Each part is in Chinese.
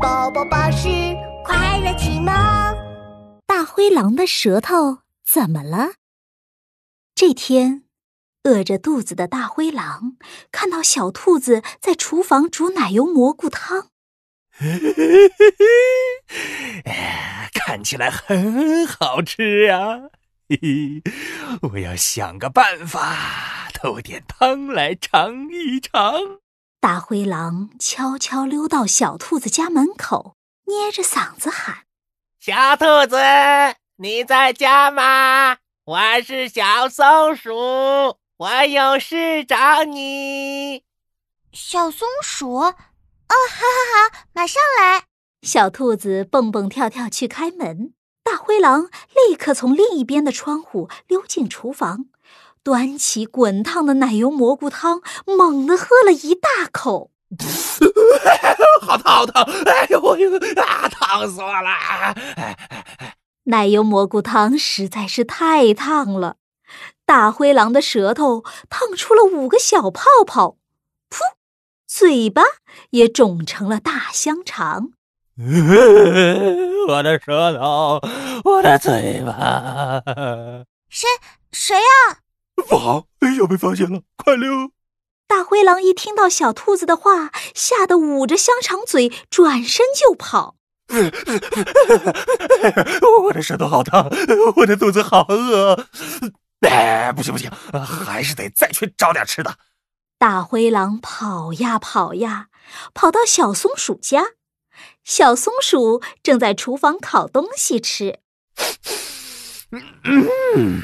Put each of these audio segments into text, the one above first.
宝宝巴士快乐启蒙。大灰狼的舌头怎么了？这天，饿着肚子的大灰狼看到小兔子在厨房煮奶油蘑菇汤，看起来很好吃呀！嘿嘿，我要想个办法偷点汤来尝一尝。大灰狼悄悄溜到小兔子家门口，捏着嗓子喊：“小兔子，你在家吗？我是小松鼠，我有事找你。”小松鼠，哦，好好好，马上来。小兔子蹦蹦跳跳去开门，大灰狼立刻从另一边的窗户溜进厨房。端起滚烫的奶油蘑菇汤，猛地喝了一大口，好烫好烫！哎呦我呦啊，烫死我了！奶油蘑菇汤实在是太烫了，大灰狼的舌头烫出了五个小泡泡，噗，嘴巴也肿成了大香肠。我的舌头，我的嘴巴，谁谁呀？不好，要被发现了！快溜！大灰狼一听到小兔子的话，吓得捂着香肠嘴，转身就跑。我的舌头好烫，我的肚子好饿。哎，不行不行，还是得再去找点吃的。大灰狼跑呀跑呀，跑到小松鼠家，小松鼠正在厨房烤东西吃。嗯，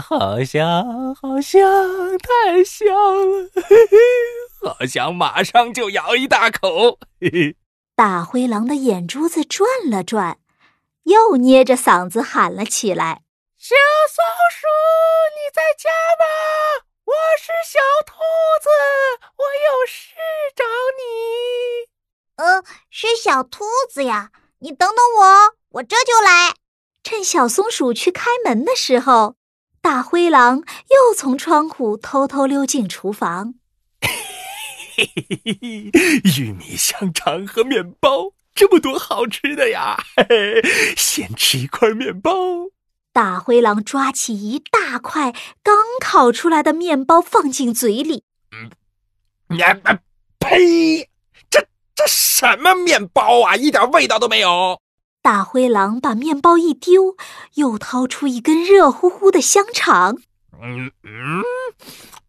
好香，好香，太香了！嘿嘿，好想马上就咬一大口。嘿嘿，大灰狼的眼珠子转了转，又捏着嗓子喊了起来：“小松鼠，你在家吗？我是小兔子，我有事找你。”“呃，是小兔子呀，你等等我，我这就来。”趁小松鼠去开门的时候，大灰狼又从窗户偷偷溜进厨房。玉米香肠和面包，这么多好吃的呀！先吃一块面包。大灰狼抓起一大块刚烤出来的面包放进嘴里。嗯，呀，呸！这这什么面包啊？一点味道都没有。大灰狼把面包一丢，又掏出一根热乎乎的香肠。嗯嗯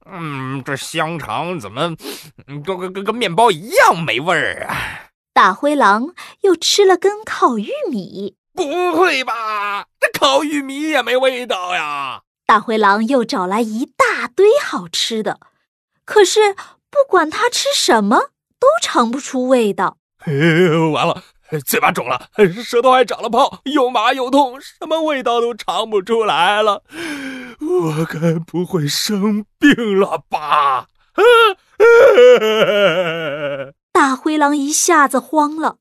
嗯，这香肠怎么跟跟跟跟面包一样没味儿啊？大灰狼又吃了根烤玉米。不会吧？这烤玉米也没味道呀？大灰狼又找来一大堆好吃的，可是不管他吃什么，都尝不出味道。完了！嘴巴肿了，舌头还长了泡，又麻又痛，什么味道都尝不出来了。我该不会生病了吧？大灰狼一下子慌了，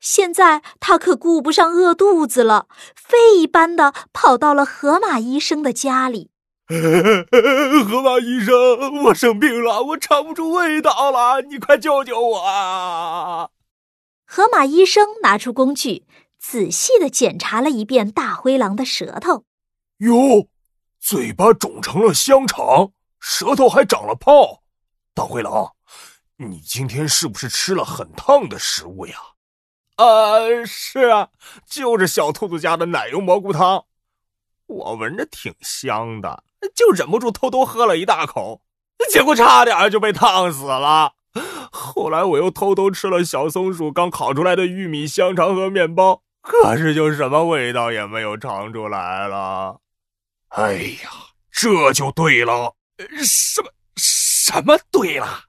现在他可顾不上饿肚子了，飞一般的跑到了河马医生的家里。河马医生，我生病了，我尝不出味道了，你快救救我啊！河马医生拿出工具，仔细的检查了一遍大灰狼的舌头。哟，嘴巴肿成了香肠，舌头还长了泡。大灰狼，你今天是不是吃了很烫的食物呀？呃，是啊，就是小兔子家的奶油蘑菇汤。我闻着挺香的，就忍不住偷偷喝了一大口，结果差点就被烫死了。后来我又偷偷吃了小松鼠刚烤出来的玉米香肠和面包，可是就什么味道也没有尝出来了。哎呀，这就对了，什么什么对了？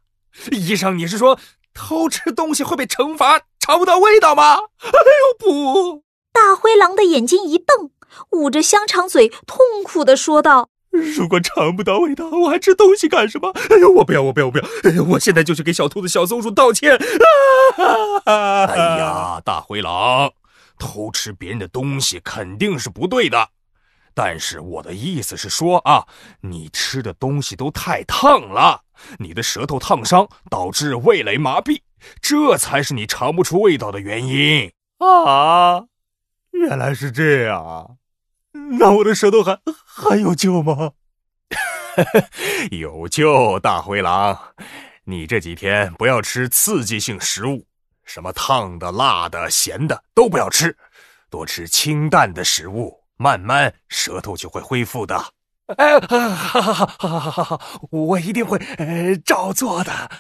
医生，你是说偷吃东西会被惩罚，尝不到味道吗？哎呦不！大灰狼的眼睛一瞪，捂着香肠嘴，痛苦的说道。如果尝不到味道，我还吃东西干什么？哎呦，我不要，我不要，我不要！哎呦，我现在就去给小兔子、小松鼠道歉！啊哎呀，大灰狼，偷吃别人的东西肯定是不对的，但是我的意思是说啊，你吃的东西都太烫了，你的舌头烫伤，导致味蕾麻痹，这才是你尝不出味道的原因啊！原来是这样啊！那我的舌头还还有救吗？有救，大灰狼！你这几天不要吃刺激性食物，什么烫的、辣的、咸的都不要吃，多吃清淡的食物，慢慢舌头就会恢复的。哎，好好好好好好好，我一定会呃照做的。